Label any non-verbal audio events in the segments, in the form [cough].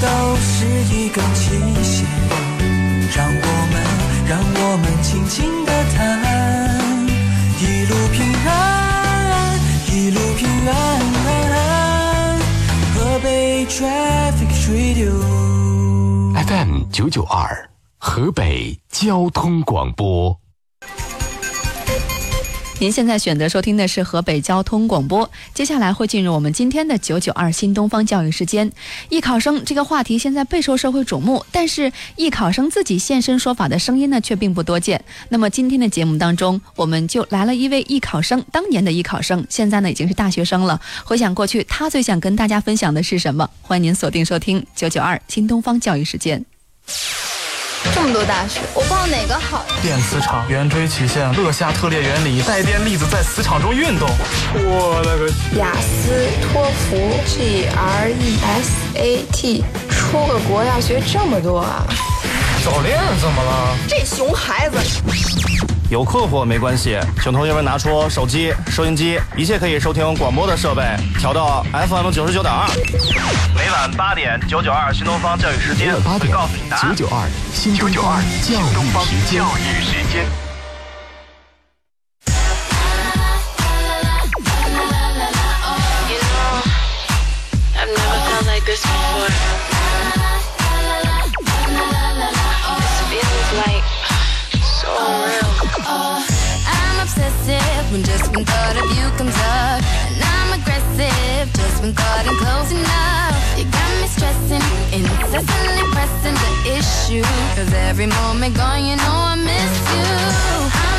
都是一个期限，让我们，让我们轻轻地谈，一路平安，一路平安。河北 Traffic Radio。FM 九九二，河北交通广播。您现在选择收听的是河北交通广播，接下来会进入我们今天的九九二新东方教育时间。艺考生这个话题现在备受社会瞩目，但是艺考生自己现身说法的声音呢却并不多见。那么今天的节目当中，我们就来了一位艺考生，当年的艺考生，现在呢已经是大学生了。回想过去，他最想跟大家分享的是什么？欢迎您锁定收听九九二新东方教育时间。这么多大学，我报哪个好呀？电磁场、圆锥曲线、勒夏特列原理，带电粒子在磁场中运动。我勒个去！雅思、托福、GRE、SAT，出个国要学这么多啊？早恋怎么了？这熊孩子！有困惑没关系，请同学们拿出手机、收音机，一切可以收听广播的设备调到 FM 九十九点二。每晚八点，九九二新东方教育时间会八点告诉你答案。九九二新东方教育时间。育时间。You know, I've never felt like this before. When just when thought of you comes up. And I'm aggressive just when thought I'm close enough. You got me stressing, incessantly pressing the issue. Cause every moment gone, you know I miss you. I'm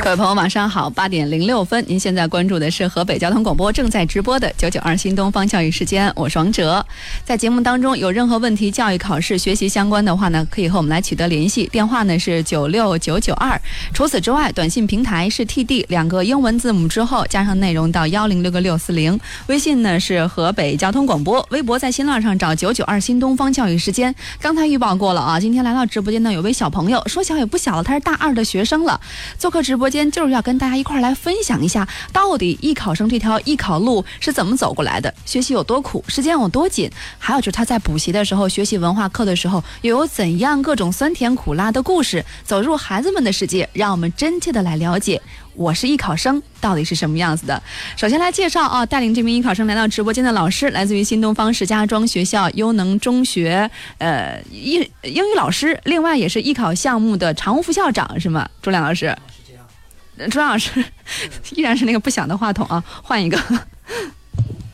各位朋友，晚上好，八点零六分，您现在关注的是河北交通广播正在直播的九九二新东方教育时间，我是王哲。在节目当中有任何问题，教育、考试、学习相关的话呢，可以和我们来取得联系，电话呢是九六九九二。除此之外，短信平台是 TD 两个英文字母之后加上内容到幺零六个六四零，微信呢是河北交通广播，微博在新浪上找九九二新东方教育时间。刚才预报过了啊，今天来到直播间呢，有位小朋友，说小也不小了，他是大二的学生生了。做客直播间就是要跟大家一块儿来分享一下，到底艺考生这条艺考路是怎么走过来的，学习有多苦，时间有多紧，还有就是他在补习的时候，学习文化课的时候，又有怎样各种酸甜苦辣的故事，走入孩子们的世界，让我们真切的来了解。我是艺考生，到底是什么样子的？首先来介绍啊，带领这名艺考生来到直播间的老师，来自于新东方石家庄学校优能中学，呃，英英语老师，另外也是艺考项目的常务副校长，是吗？朱亮老师。呃朱亮老师 [laughs] 依然是那个不响的话筒啊，换一个。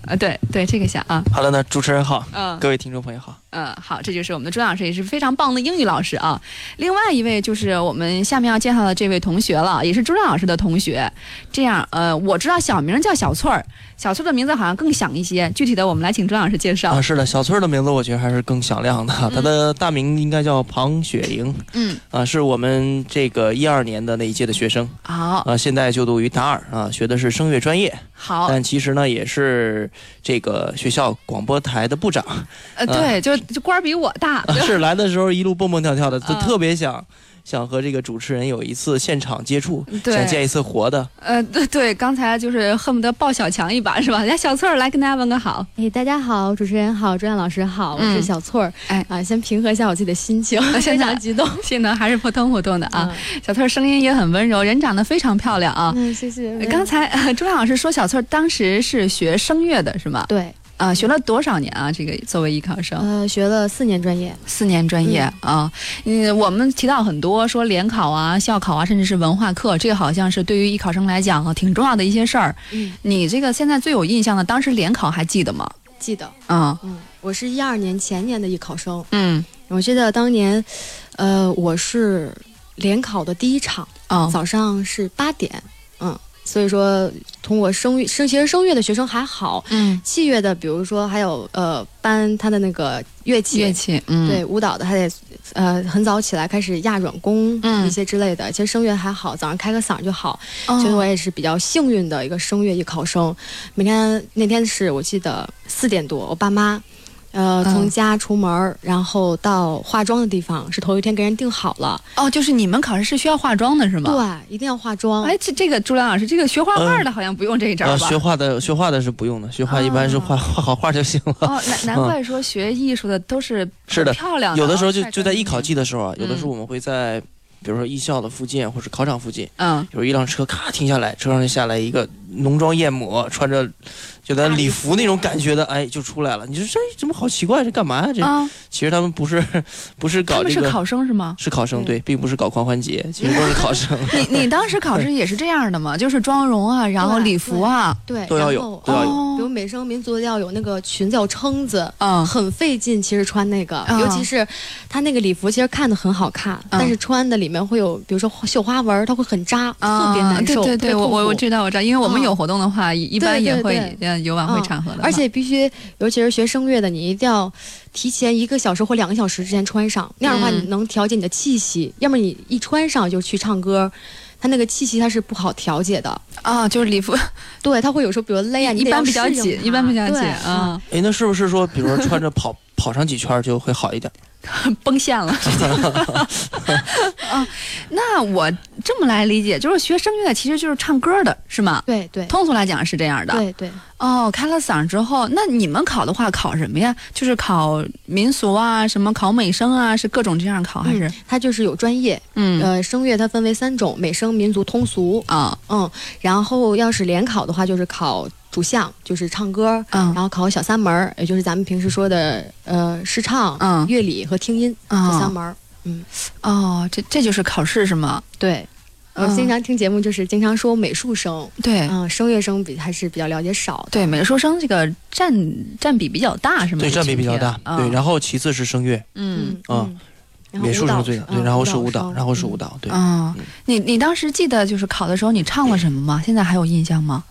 啊，[laughs] 对对，这个响啊。好的呢，主持人好，嗯各位听众朋友好。嗯，好，这就是我们的朱老师，也是非常棒的英语老师啊。另外一位就是我们下面要介绍的这位同学了，也是朱亮老师的同学。这样，呃，我知道小名叫小翠儿，小翠儿的名字好像更响一些。具体的，我们来请朱老师介绍。啊，是的，小翠儿的名字我觉得还是更响亮的，她的大名应该叫庞雪莹，嗯，啊，是我们这个一二年的那一届的学生，好，啊，现在就读于大二啊，学的是声乐专业，好，但其实呢也是这个学校广播台的部长，呃，对，就就官儿比我大，啊 [laughs] 是来的时候一路蹦蹦跳跳的，就嗯特别想。想和这个主持人有一次现场接触，想见一次活的。呃，对对，刚才就是恨不得抱小强一把，是吧？来，小翠儿来跟大家问个好。哎，大家好，主持人好，朱亮老师好，我嗯是小翠儿。哎啊，先平和一下我自己的心情，现非常激动。[laughs] 现在还是扑通扑通的啊。小翠儿声音也很温柔，人长得非常漂亮啊。嗯，谢谢。刚才、呃朱亮老师说，小翠儿当时是学声乐的，是吗？对，啊、学了多少年啊？这个作为艺考生，呃，学了四年专业。四年专业啊。嗯，我们提到很多说联考啊、校考啊，甚至是文化课，这个好像是对于艺考生来讲啊挺重要的一些事儿。嗯，你这个现在最有印象的，当时联考还记得吗？记得。啊嗯，我是一二年前年的艺考生。嗯，我记得当年，呃，我是联考的第一场，哦，早上是八点。嗯，所以说通过声乐声其实声乐的学生还好，嗯，器乐的，比如说还有呃搬他的那个乐器，乐器，嗯，对，舞蹈的还得呃很早起来开始压软弓，嗯一些之类的。其实声乐还好，早上开个嗓就好。哦所以我也是比较幸运的一个声乐艺考生。每天那天是我记得四点多，我爸妈呃，嗯从家出门儿，然后到化妆的地方是头一天给人定好了。哦，就是你们考试是需要化妆的是吗？。对，一定要化妆。哎，这这个朱良老师，这个学画画的好像不用这一招呃，吧？学画的学画的是不用的，学画一般是画画好画就行了。哦，难 [laughs] 难怪说学艺术的都是 [laughs] 是的漂亮的，有的时候就就在艺考季的时候啊，有的时候嗯我们会在，比如说艺校的附近或者考场附近，嗯，有一辆车咔停下来，车上就下来一个浓妆艳抹，穿着就咱礼服那种感觉的，哎，就出来了。你说这怎么好奇怪？这干嘛呀？这、啊，其实他们不是 [laughs] 不是搞他们是考生是吗？是考生对，并不是搞狂欢节，其实都是考生。[laughs] 你你当时考试也是这样的吗？[laughs] 就是妆容啊，然后礼服啊，对，都要有都要有哦比如美声民族的要有那个裙子要撑子，嗯很费劲。其实穿那个，嗯尤其是他那个礼服，其实看的很好看，但是穿的里面会有，比如说绣花纹，它会很扎，特别难受。啊对对对，我我我知道我知道，因为我们嗯有活动的话，一一般也会有晚会嗯场合的话，而且必须，尤其是学声乐的，你一定要提前一个小时或两个小时之前穿上，那样的话嗯。你能调节你的气息。要么你一穿上就去唱歌，它那个气息它是不好调节的。啊，就是礼服对，它会有时候比如勒啊，你一般比较紧，一般比较紧啊，哎，那是不是说，比如说穿着跑跑上几圈就会好一点？[laughs] 崩线了。啊，[laughs] 那我这么来理解，就是学声乐其实就是唱歌的，是吗？对对通俗来讲是这样的。对对。哦，开了嗓之后，那你们考的话考什么呀？就是考民俗啊，什么考美声啊，是各种这样考还是嗯？它就是有专业，嗯呃，声乐它分为三种：美声、民族、通俗。啊嗯，然后要是联考的话，就是考主项，就是唱歌，嗯然后考小三门儿，也就是咱们平时说的呃试唱、嗯乐理和听音、啊这三门儿。嗯，哦，这这就是考试是吗？对。我嗯经常听节目，就是经常说美术生，对嗯，声乐生比还是比较了解少的。对，美术生这个占占比比较大是吗？对，占比比较大。对，然后其次是声乐，嗯啊嗯，美术生最大，对，嗯然后是舞蹈，生然后是舞嗯蹈，对。啊，你你当时记得就是考的时候你唱了什么吗？现在还有印象吗？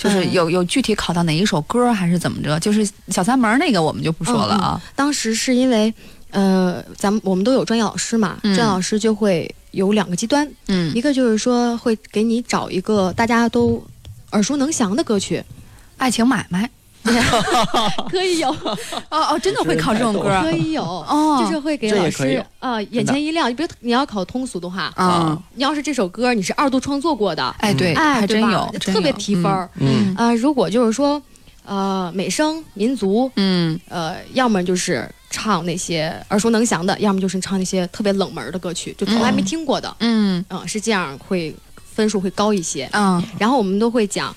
就是嗯有有具体考到哪一首歌还是怎么着？就是小三门那个我们就不说了啊。当时是因为，呃，咱们我们都有专业老师嘛，嗯专业老师就会有两个极端，嗯一个就是说会给你找一个大家都耳熟能详的歌曲，爱情买卖 [laughs] 可以有，哦哦，真的会考这种歌可以有，哦。就是会给老师啊、眼前一亮。比如你要考通俗的话，啊。你要是这首歌你是二度创作过的，哎对，哎，还真对吧有，特别提分儿。嗯。啊、如果就是说，呃，美声、民族，嗯。呃，要么就是唱那些耳熟能详的，要么就是唱那些特别冷门的歌曲，就从来没听过的。嗯。嗯，是这样会分数会高一些。嗯。然后我们都会讲，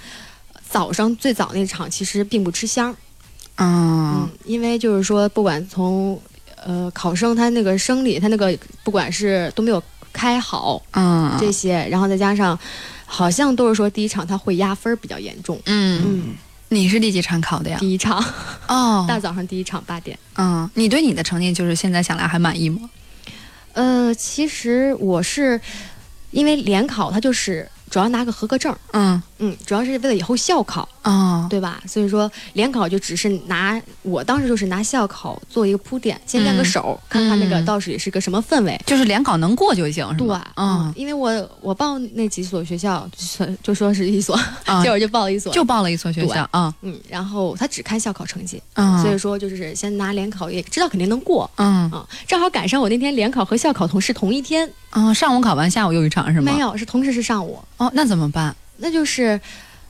早上最早那场其实并不吃香，嗯嗯，因为就是说，不管从呃考生他那个生理，他那个不管是都没有开好嗯这些，然后再加上好像都是说第一场他会压分比较严重。嗯，嗯，你是第几场考的呀？第一场。哦，[laughs] 大早上第一场八点。嗯，你对你的成绩就是现在想来还满意吗？呃，其实我是因为联考，它就是主要拿个合格证，嗯嗯，主要是为了以后校考，哦对吧？所以说联考就只是拿，我当时就是拿校考做一个铺垫，先练个嗯手，看看那个嗯到底是个什么氛围。就是联考能过就行是对吧？，嗯嗯，因为我我报那几所学校，就就说是一所，啊 [laughs] 结果就报了一所，就报了一所学校啊，嗯，然后他只看校考成绩，嗯，所以说就是先拿联考，也知道肯定能过嗯啊。正好赶上我那天联考和校考同是同一天，嗯，上午考完，下午又一场是吗？没有，是同时是上午，哦，那怎么办？那就是。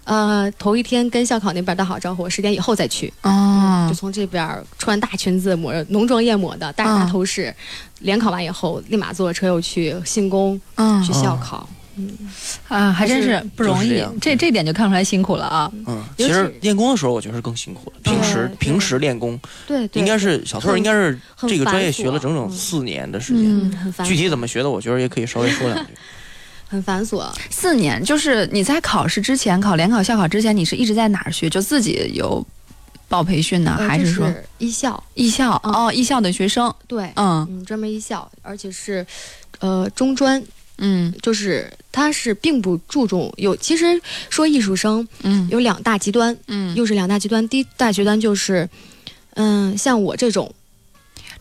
呃，头一天跟校考那边打好招呼，十点以后再去。哦就从这边穿大裙子、抹浓妆艳抹的，戴着大嗯头饰，联考完以后立马坐车又去信宫嗯去校考。嗯啊，还真是不容易就是这，这这点就看出来辛苦了啊。嗯，其其实练功的时候，我觉得是更辛苦了。平时平时练功，对对，应该是小翠儿应该是这个专业学了整整嗯四年的时间。嗯很繁琐，具体怎么学的，我觉得也可以稍微说两句。[laughs] 很繁琐。四年，就是你在考试之前，考联考、校考之前，你是一直在哪儿学？就自己有报培训呢，呃还说是艺校？艺校？嗯哦，艺校的学生，对，嗯嗯，专门艺校，而且是呃中专，嗯就是他是并不注重有。其实说艺术生嗯有两大极端，嗯，又是两大极端。第一大极端就是，嗯，像我这种，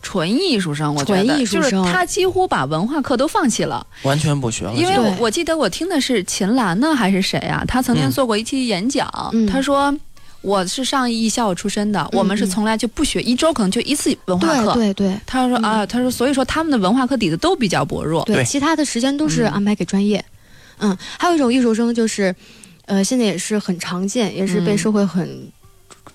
纯艺术生，我觉得就是他几乎把文化课都放弃了，完全不学了，因为我我记得我听的是秦岚呢还是谁啊？他曾经嗯做过一期演讲，嗯他说。我是上艺校出身的，我们是从来就不学，一周可能就一次文化课。对对对，他说啊，他说所以说他们的文化课底子都比较薄弱。对，其他的时间都是安排给专业。嗯，还有一种艺术生就是，呃，现在也是很常见，也是被社会很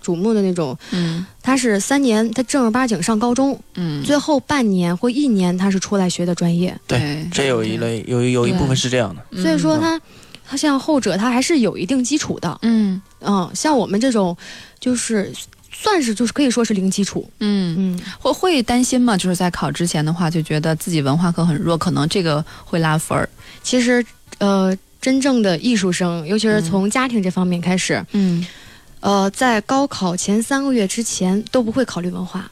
瞩目的那种。嗯，他是三年，他正儿八经上高中，嗯，最后半年或一年他是出来学的专业。对，这有一类有有一部分是这样的。所以说他。他像后者，他还是有一定基础的。嗯嗯，像我们这种，就是算是就是可以说是零基础。嗯嗯，会会担心吗？就是在考之前的话，就觉得自己文化课很弱，可能这个会拉分儿。其实，呃，真正的艺术生，尤其是从家庭这方面开始，嗯，呃，在高考前三个月之前都不会考虑文化。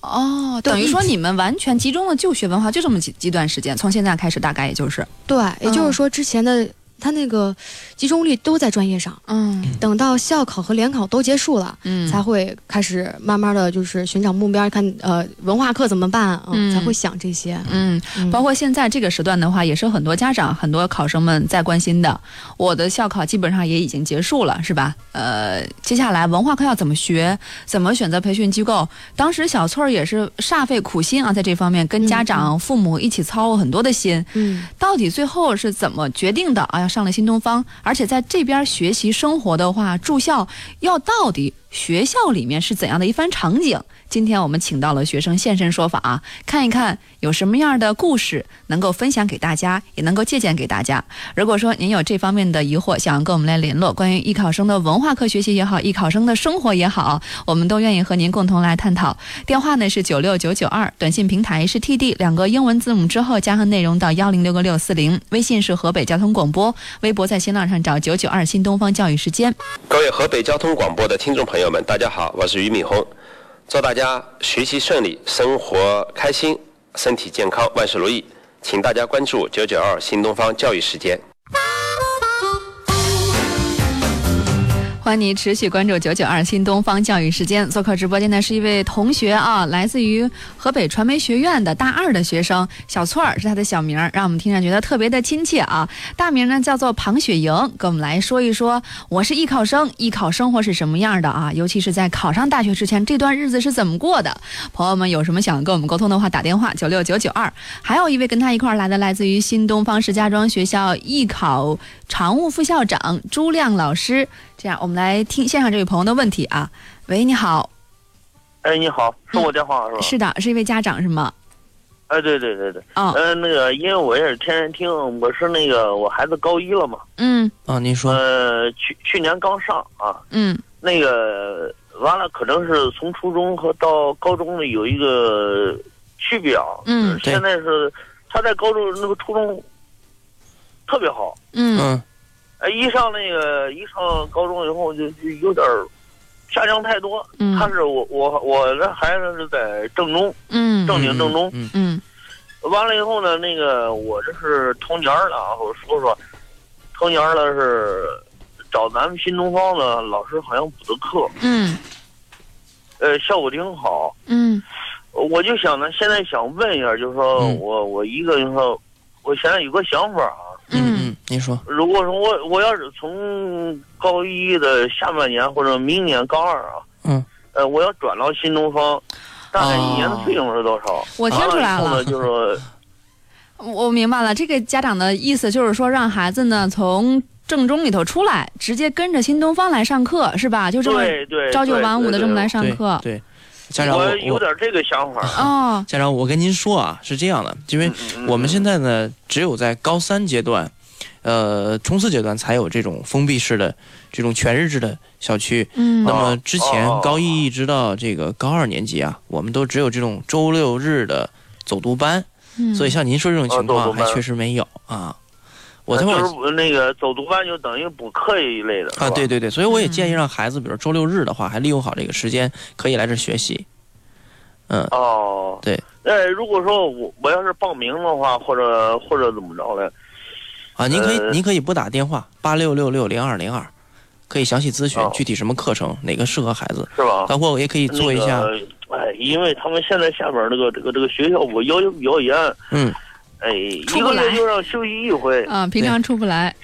哦，等于说你们完全集中了就学文化，就这么几几段时间，从现在开始大概也就是。对，也就是说之前的。他那个集中力都在专业上，嗯，等到校考和联考都结束了，嗯，才会开始慢慢的就是寻找目标，看呃文化课怎么办，嗯，才会想这些，嗯，包括现在这个时段的话，也是很多家长、很多考生们在关心的。我的校考基本上也已经结束了，是吧？呃，接下来文化课要怎么学？怎么选择培训机构？当时小翠儿也是煞费苦心啊，在这方面跟家长、父母一起操很多的心，嗯，到底最后是怎么决定的啊？上了新东方，而且在这边学习生活的话，住校要到底学校里面是怎样的一番场景？今天我们请到了学生现身说法啊，看一看有什么样的故事能够分享给大家，也能够借鉴给大家。如果说您有这方面的疑惑，想要跟我们来联络，关于艺考生的文化课学习也好，艺考生的生活也好，我们都愿意和您共同来探讨。电话呢是九六九九二，短信平台是 TD 两个英文字母之后加上内容到幺零六个六四零，微信是河北交通广播，微博在新浪上找九九二新东方教育时间。各位河北交通广播的听众朋友朋友们，大家好，我是俞敏洪。祝大家学习顺利，生活开心，身体健康，万事如意。请大家关注九九二新东方教育时间。欢迎您持续关注九九二新东方教育时间。做客直播间的是一位同学啊，来自于河北传媒学院的大二的学生小翠儿，是他的小名，让我们听上觉得特别的亲切啊。大名呢叫做庞雪莹，跟我们来说一说，我是艺考生，艺考生活是什么样的啊？尤其是在考上大学之前，这段日子是怎么过的？朋友们有什么想跟我们沟通的话，打电话九六九九二。还有一位跟他一块儿来的，来自于新东方石家庄学校艺考常务副校长朱亮老师。这样，我们来听线上这位朋友的问题啊。喂，你好。哎，你好，是我电话是吧？是的，是一位家长是吗？哎，对对对对。啊。呃，那个，因为我也是天天听，我是那个我孩子高一了嘛。嗯。啊，您说。呃，去去年刚上啊。嗯。那个完了，可能是从初中和到高中的有一个区别啊。嗯。现在是他在高中那个初中特别好。嗯。嗯。哎，一上那个一上高中以后就就有点下降太多。嗯，他是我我我的孩子是在正中，嗯，正经正中，嗯嗯。完了以后呢，那个我这是头年了啊，我说说，头年了是找咱们新东方的老师好像补的课，嗯，呃，效果挺好，嗯。我就想呢，现在想问一下，就是说嗯我我一个就是说，我现在有个想法啊。嗯嗯，您说。如果说我我要是从高一的下半年或者明年高二啊，嗯，呃，我要转到新东方，大概一年的费用是多少？我听出来了，就是，[laughs] 我明白了，这个家长的意思就是说，让孩子呢从正中里头出来，直接跟着新东方来上课，是吧？就这么朝九晚五的这么来上课。对，家长我有点这个想法啊。[laughs] 家长，我跟您说啊，是这样的，因为我们现在呢，只有在高三阶段。呃，冲刺阶段才有这种封闭式的、这种全日制的校区。嗯，那么之前高一一直到这个高二年级啊，我们都只有这种周六日的走读班。嗯，所以像您说这种情况还确实没有啊。我这会儿那个走读班就等于补课一类的啊，对对对，所以我也建议让孩子，比如周六日的话，还利用好这个时间，可以来这学习。嗯，哦，对。那如果说我我要是报名的话，或者或者怎么着呢？啊，您可以，呃您可以拨打电话八六六六零二零二，可以详细咨询具体什么课程，哪个适合孩子，是吧？包括我也可以做一下。那个、哎，因为他们现在下边这个这个这个学校我要求比较严，嗯，哎，一个月就让休息一回，啊，平常出不来，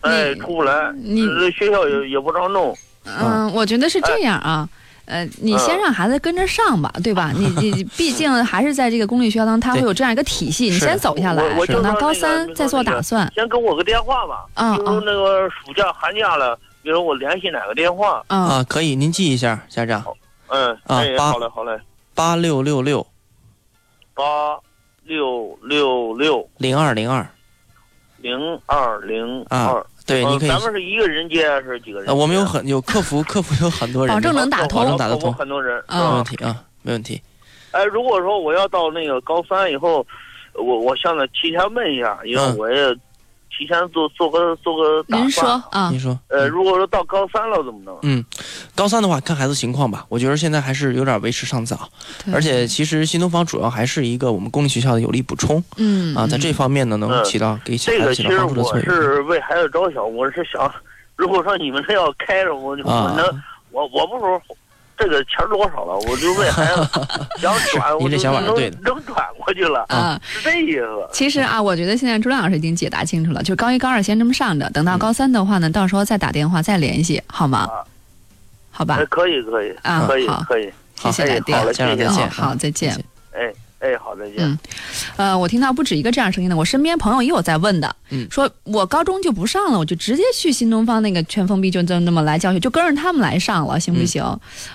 哎，出不来，你学校也也不让弄，嗯，我觉得是这样啊。呃，你先让孩子跟着上吧，对吧？你你 [laughs] 毕竟还是在这个公立学校当中，他会有这样一个体系，你先走下来，等到高三再做打算。先给我个电话吧。嗯比如那个暑假、寒假了，比如我联系哪个电话？嗯啊，可以，您记一下，家长嗯，啊好嘞，好嘞，八六六六八六六六零二零二零二零啊二。，对，呃你可以。咱们是一个人接还是几个人？呃，我们有很有客服，客服有很多人，保证能打通保证打得客服通，很多人。嗯没问题啊，没问题。哎，如果说我要到那个高三以后，我我想提前问一下，因为嗯我也提前做做个做个打您算。说啊。您，说，呃，如果说到高三了怎么弄？嗯，高三的话看孩子情况吧，我觉得现在还是有点为时尚早，而且其实新东方主要还是一个我们公立学校的有力补充。嗯啊，在这方面呢能够起到给小孩子起到个其实我帮助的作用。是为孩子着想，我是想，[laughs] 如果说你们这要开着，我就我啊能，我我不说这个钱多少了，我就问孩子 [laughs] 想转，我法是对的能转过去了，啊。是这意思。其实啊，我觉得现在朱亮老师已经解答清楚了，就高一、高二先这么上着，等到高三的话呢，到时候再打电话再联系，好吗？啊好吧哎，，可以可以啊可以好可以，谢谢来电哎好。嘞家长再见，好好再见哎哎，好再见。嗯，呃，我听到不止一个这样声音的，我身边朋友也有在问的，嗯说我高中就不上了，我就直接去新东方那个全封闭，就这么那么来教学，就跟着他们来上了，行不行？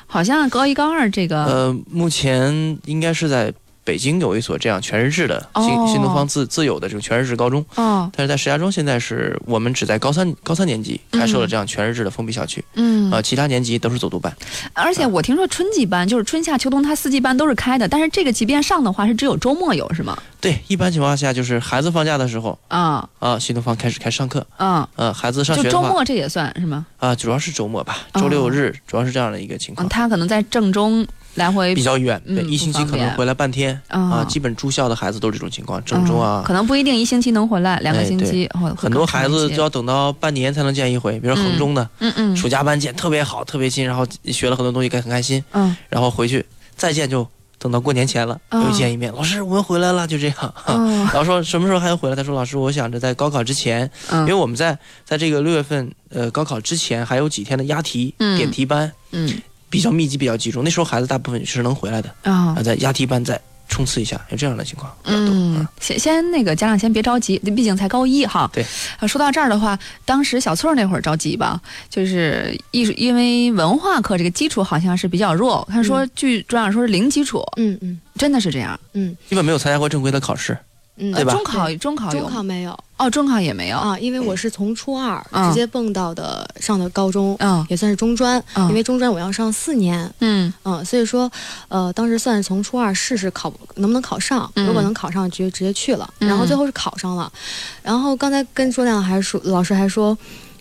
好像高一高二这个，呃，目前应该是在北京有一所这样全日制的新、哦。新东方自自有的这种全日制高中，哦，但是在石家庄现在是我们只在高三高三年级开设了嗯这样全日制的封闭校区，嗯，呃，其他年级都是走读班。而且我听说春季班就是春夏秋冬，它四季班都是开的，但是这个即便上的话是只有周末有，是吗？对，一般情况下就是孩子放假的时候啊。啊，新东方开始开始上课，啊，呃，孩子上学的话周末这也算是吗？啊，主要是周末吧，哦。周六日主要是这样的一个情况。嗯，。他可能在正中来回比较远，对，嗯一星期可能回来半天啊。啊，基本住校的孩子都是这种情况，郑州啊。嗯，可能不一定一星期能回来，两个哎星期很多孩子就要等到半年才能见一回，比如说衡中的，嗯嗯暑假班见特别好，特别亲，然后学了很多东西，很开心，嗯。然后回去再见就等到过年前了，哦又见一面，老师我们回来了，就这样。哦然后说什么时候还要回来？他说老师，我想着在高考之前，嗯。因为我们在在这个六月份呃高考之前还有几天的押题、嗯。点题班，嗯比较密集，比较集中，那时候孩子大部分是能回来的，啊。啊，在押题班再冲刺一下，有这样的情况。嗯，先先那个家长先别着急，毕竟才高一哈。对，呃说到这儿的话，当时小翠儿那会儿着急吧，就是艺术，因为文化课这个基础好像是比较弱，他说据专长说是零基础，嗯嗯。真的是这样。嗯基本没有参加过正规的考试，嗯，对吧？中考中考中考没有哦，中考也没有。啊，因为我是从初二嗯直接蹦到的上的高中，嗯也算是中专，嗯因为中专我要上四年。嗯嗯，所以说，呃，当时算是从初二试试考能不能考上，嗯如果能考上，直接直接去了。嗯然后最后是考上了，然后刚才跟朱亮还说，老师还说，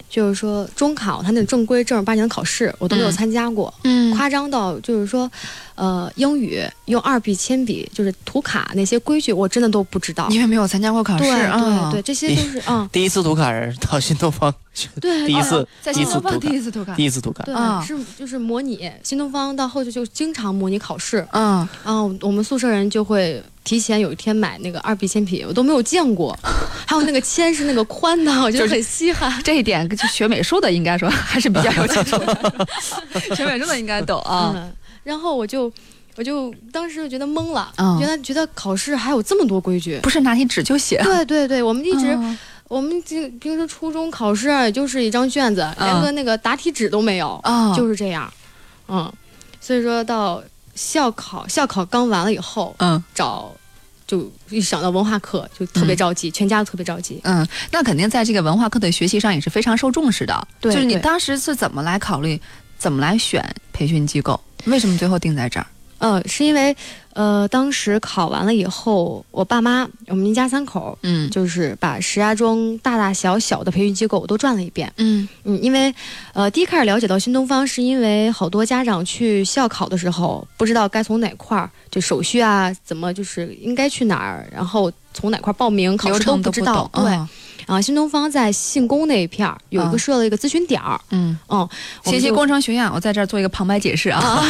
就是说中考他那正规正儿八经的考试我都没有嗯。参加过，嗯。夸张到就是说，呃，英语用二 B 铅笔就是涂卡那些规矩我真的都不知道。因为没有参加过考试对啊，对对，这些都是啊，[laughs] 第一次涂卡人到新东方，对第一次哦在新东方第一次涂卡，第一次涂卡，对，啊是就是模拟。新东方到后期就经常模拟考试，嗯，然后我们宿舍人就会提前有一天买那个二 B 铅笔，我都没有见过，还有那个铅是那个宽的，我觉得很稀罕。这一点就学美术的应该说还是比较有基础的，[laughs] 学美术的应该懂啊。嗯，然后我就我就当时就觉得懵了，嗯原来觉得考试还有这么多规矩。不是拿起纸就写，对对对，我们一直、嗯我们这平时初中考试也就是一张卷子，连个那个答题纸都没有，啊，就是这样。嗯，所以说到校考，校考刚完了以后，嗯找就一想到文化课就特别着急，全家都特别着急。嗯，那肯定在这个文化课的学习上也是非常受重视的。对就是你当时是怎么来考虑，怎么来选培训机构？为什么最后定在这儿？呃，是因为呃，当时考完了以后，我爸妈我们一家三口，嗯就是把石家庄大大小小的培训机构我都转了一遍。嗯嗯，因为呃，第一开始了解到新东方，是因为好多家长去校考的时候，不知道该从哪块儿，就手续啊，怎么就是应该去哪儿，然后从哪块儿报名，考流试都不知。。道对，嗯啊，新东方在信工那一片儿有一嗯。个设了一个咨询点儿，嗯，嗯，我信息工程学院，我在这儿做一个旁白解释啊。啊，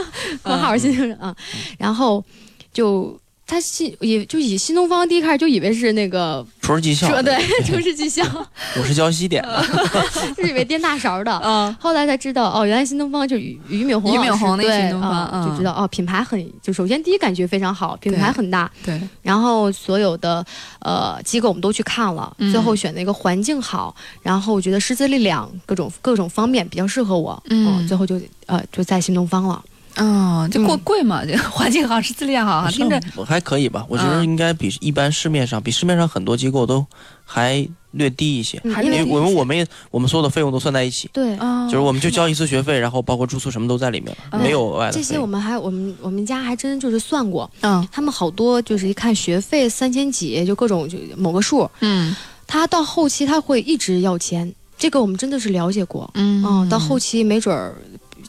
[laughs] 括号新生啊，然后就他新以就以新东方第一开始就以为是那个厨师技校，说对，厨师技校，[laughs] 我是教西点的，[laughs] 就以为颠大勺的。嗯，后来才知道哦，原来新东方就是俞俞敏洪俞敏洪那个新东方就知道哦，品牌很就首先第一感觉非常好，品牌很大，对，然后所有的呃机构我们都去看了，嗯。最后选了一个环境好，然后我觉得师资力量各种各种方面比较适合我，嗯。最后就呃就在新东方了。嗯，这贵嗯贵嘛，这 [laughs] 环境好，师资力量好，听着。我还可以吧，我觉得嗯。应该比一般市面上，比市面上很多机构都还略低一些。因为我们我们也我们所有的费用都算在一起，对，哦就是我们就交一次学费，然后包括住宿什么都在里面没有额外的这。些我们还我们我们家还真就是算过，嗯。他们好多就是一看学费三千几，就各种就某个数，嗯。他到后期他会一直要钱，这个我们真的是了解过。嗯嗯，到后期没准儿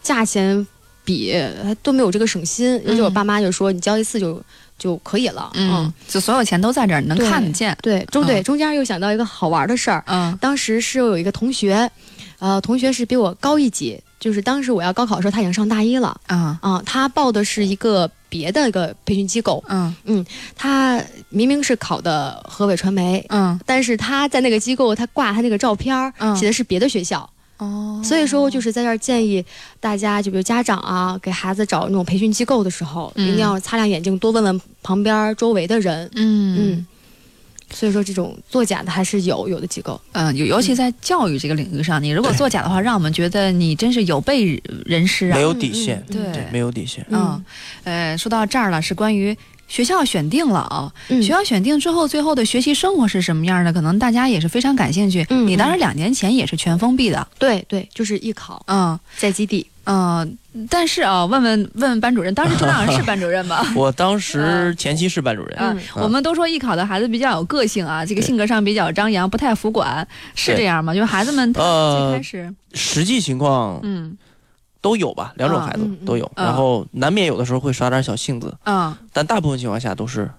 价钱比还都没有这个省心，尤其我爸妈就说你交一次就就可以了。嗯，就所有钱都在这儿，能看得见。对，中对嗯中间又想到一个好玩的事儿，嗯当时是有一个同学，呃，同学是比我高一级，就是当时我要高考的时候，他已经上大一了。啊啊，他报的是一个别的一个培训机构，嗯他明明是考的河北传媒，嗯但是他在那个机构，他挂他那个照片儿，嗯写的是别的学校。哦所以说，就是在这儿建议大家，就比如家长啊，给孩子找那种培训机构的时候，嗯一定要擦亮眼睛，多问问旁边周围的人。嗯嗯，所以说这种作假的还是有有的机构。嗯，尤尤其在教育这个领域上，你如果作假的话，让我们觉得你真是有悖人师啊。没有底线，嗯对没有底线。嗯，呃，说到这儿了，是关于学校选定了啊。嗯学校选定之后，最后的学习生活是什么样的？可能大家也是非常感兴趣。嗯你当时两年前也是全封闭的，对对，就是艺考嗯在基地。嗯、但是啊，问问问问班主任，当时周亮是班主任吗？[laughs] 我当时前期是班主任，嗯，我们都说艺考的孩子比较有个性啊，这个性格上比较张扬，不太服管，是这样吗？就是孩子们最开始，实际情况嗯都有吧，两种啊孩子都有，嗯然后难免有的时候会耍点小性子，嗯但大部分情况下都是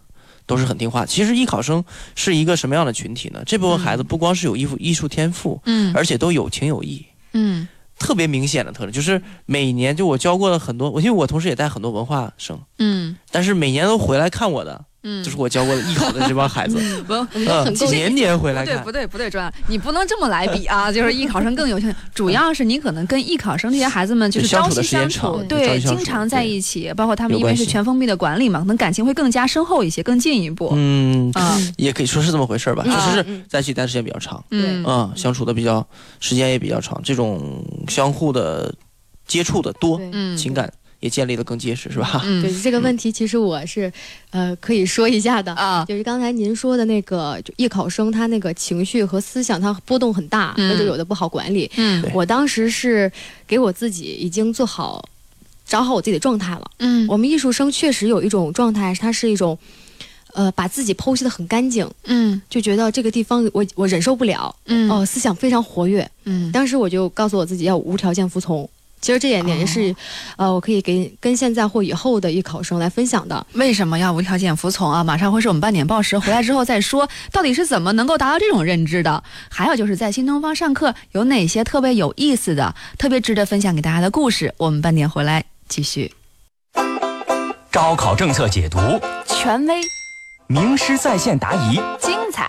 都是很听话。其实艺考生是一个什么样的群体呢？这部分孩子不光是有艺术艺术天赋，嗯而且都有情有义。嗯特别明显的特征就是每年就我教过的很多，我因为我同时也带很多文化生，嗯但是每年都回来看我的，嗯，就是我教过的艺考的这帮孩子，不。[laughs] 嗯很够，年年回不对，不。对，不对，专你不能这么来比啊！就是艺考生更有趣，主要是你可能跟艺考生这些孩子们就是朝相处的时间夕相处，长对，经常在一起，包括他们因为是全封闭的管理嘛，可能感情会更加深厚一些，更进一步。嗯，啊，也可以说是这么回事儿吧，嗯确实嗯是在一起待的时间比较长，嗯。嗯，相处的比较时间也比较长，这种相互的接触的多，嗯，情感也建立的更结实，是吧？嗯对这个问题，其实我是呃可以说一下的。啊，就是刚才您说的那个，就艺考生他那个情绪和思想，他波动很大，嗯那就有的不好管理。嗯我当时是给我自己已经做好，找好我自己的状态了。嗯我们艺术生确实有一种状态，它是一种，呃，把自己剖析的很干净，嗯就觉得这个地方我我忍受不了，嗯哦、思想非常活跃。嗯当时我就告诉我自己要无条件服从。其实这一点也是，呃，我可以给跟现在或以后的艺考生来分享的。为什么要无条件服从啊？马上会是我们半点报时，回来之后再说到底是怎么能够达到这种认知的。还有就是在新东方上课有哪些特别有意思的、特别值得分享给大家的故事，我们半点回来继续。高考政策解读，权威、名师在线答疑，精彩、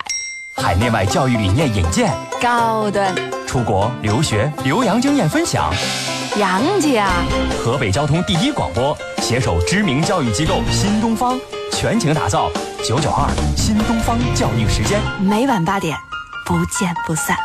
海内外教育理念引荐，高端、出国留学留洋经验分享。杨家，河北交通第一广播携手知名教育机构新东方，全情打造九九二新东方教育时间。每晚八点，不见不散。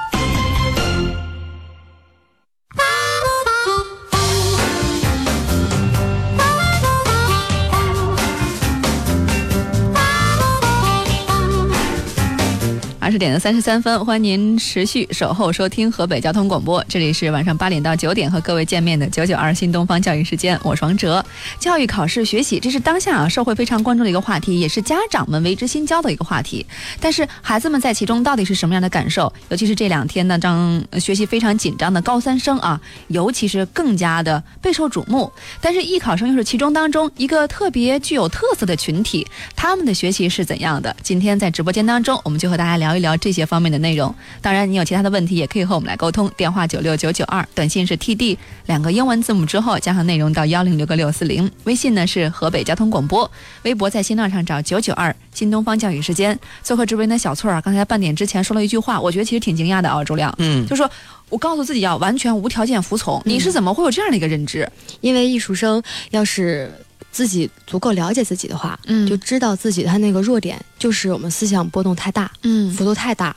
二十点的三十三分，欢迎您持续守候收听河北交通广播，这里是晚上八点到九点和各位见面的九九二新东方教育时间，我是王哲。教育、考试、学习，这是当下啊社会非常关注的一个话题，也是家长们为之心焦的一个话题。但是孩子们在其中到底是什么样的感受？尤其是这两天呢，张学习非常紧张的高三生啊，尤其是更加的备受瞩目。但是艺考生又是其中当中一个特别具有特色的群体，他们的学习是怎样的？今天在直播间当中，我们就和大家聊一。聊这些方面的内容。当然，你有其他的问题也可以和我们来沟通，电话九六九九二，短信是 TD 两个英文字母之后加上内容到幺零六个六四零，微信呢是河北交通广播，微博在新浪上找九九二新东方教育时间。做客直播间的小翠儿啊，刚才半点之前说了一句话，我觉得其实挺惊讶的啊，周亮，嗯就说我告诉自己要完全无条件服从，你是怎么会有这样的一个认知？因为艺术生要是自己足够了解自己的话，嗯。就知道自己他那个弱点就是我们思想波动太大，嗯。幅度太大，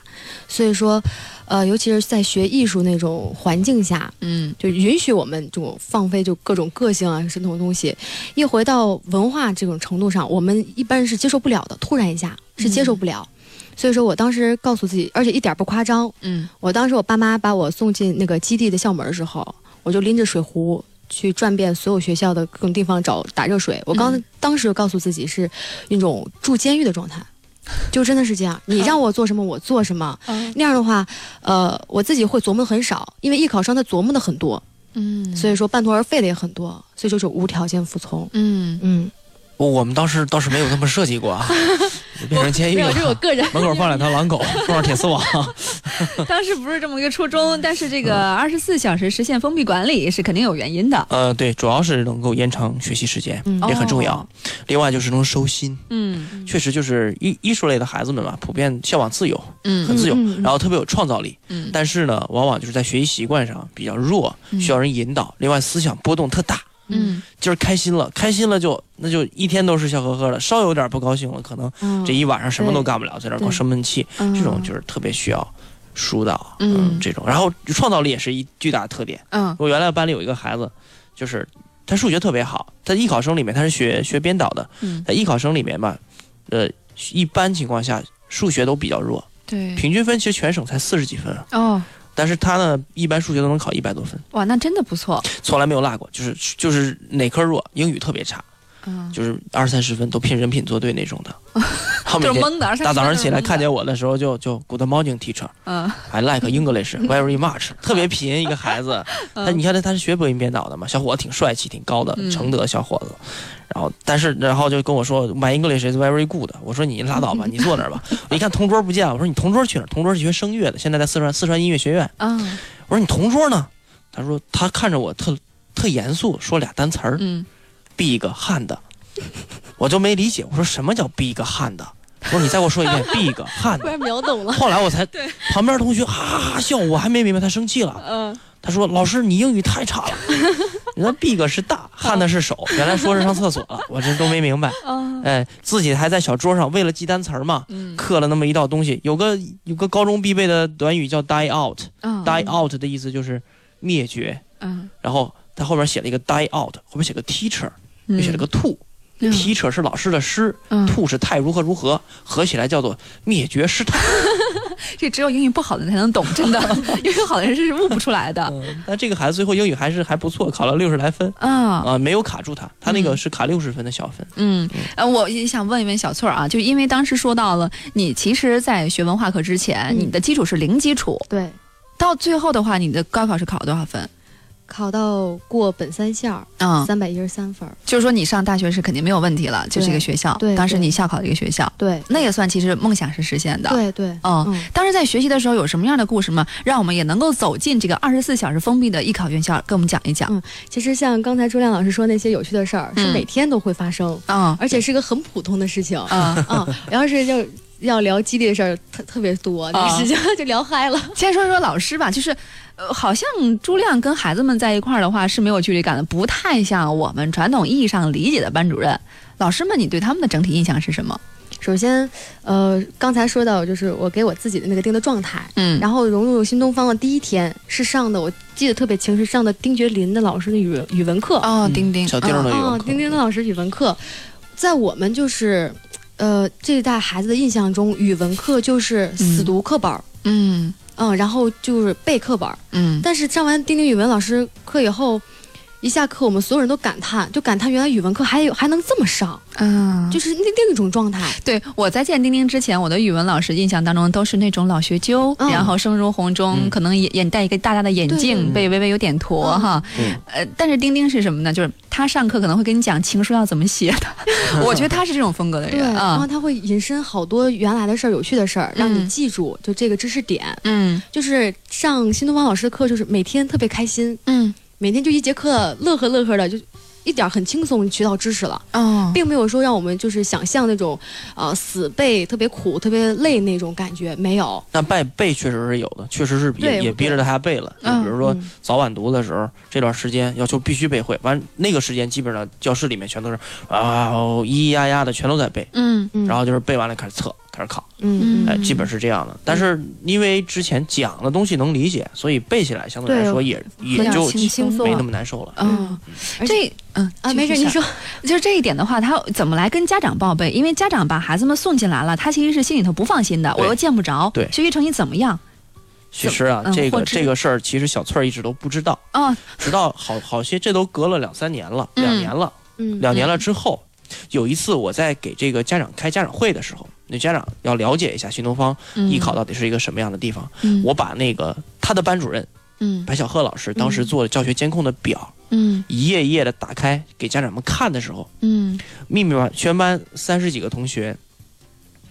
所以说，呃，尤其是在学艺术那种环境下，嗯，就允许我们这种放飞就各种个性啊什么东西，一回到文化这种程度上，我们一般是接受不了的，突然一下是接受不了。所以说我当时告诉自己，而且一点不夸张，嗯，我当时我爸妈把我送进那个基地的校门的时候，我就拎着水壶去转遍所有学校的各种地方找打热水。我刚、当时就告诉自己是那种住监狱的状态，[laughs] 就真的是这样。你让我做什么，我做什么。嗯那样的话，呃，我自己会琢磨的很少，因为艺考生他琢磨的很多，嗯所以说半途而废的也很多，所以就是无条件服从。嗯嗯，我我们当时倒是没有这么设计过啊，[laughs] 变成监狱了。没有，这是我个人门口放两条狼狗，[laughs] 放上铁丝网。[laughs] 当时不是这么一个初衷，但是这个二十四小时实现封闭管理是肯定有原因的。呃，对，主要是能够延长学习时间，嗯也很重要。哦另外就是能收心，嗯确实就是艺艺术类的孩子们嘛，普遍向往自由，嗯很自由，然后特别有创造力。嗯但是呢，往往就是在学习习惯上比较弱，嗯需要人引导。另外，思想波动特大。嗯今儿开心了，开心了就那就一天都是笑呵呵的，稍有点不高兴了，可能嗯这一晚上什么都干不了，在那儿光生闷气。嗯这种就是特别需要疏导，嗯这种。然后创造力也是一巨大的特点。嗯我原来班里有一个孩子，就是他数学特别好，他艺考生里面他是学学编导的，嗯在艺考生里面吧，呃，一般情况下数学都比较弱，对平均分其实全省才四十几分，哦但是他呢，一般数学都能考一百多分，哇，那真的不错。从来没有落过，就是就是哪科弱，英语特别差。嗯，就是二三十分都拼人品作对那种的，他每天就是蒙的大早上起来看见我的时候就就 Good morning teacher，嗯 I like English [laughs] very much，特别贫一个孩子。嗯他你看他他是学播音编导的嘛，小伙子挺帅气挺高的嗯承德小伙子。然后但是然后就跟我说 My English is very good，我说你拉倒吧，你坐那儿吧。我一看同桌不见了，我说你同桌去哪儿？同桌是学声乐的，现在在四川四川音乐学院。嗯我说你同桌呢？他说他看着我特特严肃，说俩单词儿，嗯，big hand，我就没理解，我说什么叫 big hand？我说你再给我说一遍 [laughs] big hand。突然秒懂了。后来我才，[laughs] 旁边同学哈哈哈笑，我还没明白他生气了。嗯他说：“老师，你英语太差了。[laughs] 你那 big 是大，hand 是手，原来说是上厕所了，我这都没明白。哦哎，自己还在小桌上为了记单词儿嘛，嗯刻了那么一道东西。有个有个高中必备的短语叫 die out，die、嗯 out 的意思就是灭绝。嗯然后他后面写了一个 die out，后面写个 teacher，嗯又写了个 to。teacher 是老师的师、嗯 t o 是太如何如何，合起来叫做灭绝师太。[laughs] 这只有英语不好的人才能懂，真的，[laughs] 英语好的人是悟不出来的。但这个孩子最后英语还是还不错，考了六十来分啊啊，没有卡住他，他那个是卡六十分的小分。嗯，呃，我也想问一问小翠儿啊，就因为当时说到了，你其实，在学文化课之前，你的基础是零基础，对，到最后的话，你的高考是考了多少分？考到过本三线儿，嗯。三百一十三分儿。就是说你上大学是肯定没有问题了，就是一个学校，对当时你校考的一个学校，对，那也算其实梦想是实现的，对对，嗯，当时在学习的时候有什么样的故事吗？让我们也能够走进这个二十四小时封闭的艺考院校，跟我们讲一讲。嗯，其实像刚才朱亮老师说那些有趣的事儿，是嗯。每天都会发生，嗯，而且是个很普通的事情，嗯。嗯，要是要要聊激励的事儿，特特别多，那个啊事情就聊嗨了。[laughs] 先说说老师吧，就是，呃，好像朱亮跟孩子们在一块儿的话是没有距离感的，不太像我们传统意义上理解的班主任。老师们，你对他们的整体印象是什么？首先，呃，刚才说到就是我给我自己的那个定的状态，嗯然后融入新东方的第一天是上的，我记得特别清，是上的丁觉林的老师的语文语文课。哦，丁丁，小丁儿的语文哦，丁丁的老师语文课，在我们就是，呃，这一代孩子的印象中，语文课就是死读课本儿，嗯。嗯，然后就是背课本儿，嗯。但是上完丁丁语文老师课以后，一下课我们所有人都感叹，就感叹原来语文课还有还能这么上，嗯，就是另另一种状态。对，我在见丁丁之前，我的语文老师印象当中都是那种老学究，嗯。然后声如洪钟，可能眼眼戴一个大大的眼镜，对。背微微有点驼嗯哈。嗯。呃，但是丁丁是什么呢？就是他上课可能会跟你讲情书要怎么写的，[laughs] 我觉得他是这种风格的对，然人啊后。他会引申好多原来的事儿、有趣的事儿，让你嗯。记住就这个知识点。嗯。就是上新东方老师的课，就是每天特别开心，嗯，每天就一节课乐呵乐呵的，就一点很轻松学到知识了。哦，并没有说让我们就是想象那种，呃，死背特别苦、特别累那种感觉，没有。那背背确实是有的，确实是对也也逼着大家背了。就嗯比如说嗯早晚读的时候，这段时间要求必须背会，完那个时间基本上教室里面全都是啊哦咿咿呀呀的全都在背，嗯嗯然后就是背完了开始测，开始考，嗯哎，基本是这样的。但是因为之前讲的东西能理解，所以背起来相对来说也也就轻轻松没那么难受了。嗯，这嗯啊，没事，您说。就是这一点的话，他怎么来跟家长报备？因为家长把孩子们送进来了，他其实是心里头不放心的，我又见不着，对学习成绩怎么样？其实啊，嗯这个这个事儿，其实小翠儿一直都不知道，哦，直到好好些，这都隔了两三年了，嗯两年了，嗯两年了之后，有一次我在给这个家长开家长会的时候，那家长要了解一下新东方嗯。艺考到底是一个什么样的地方，嗯。我把那个他的班主任嗯白小鹤老师当时做的教学监控的表，嗯。一页一页的打开给家长们看的时候，嗯。密密麻全班三十几个同学，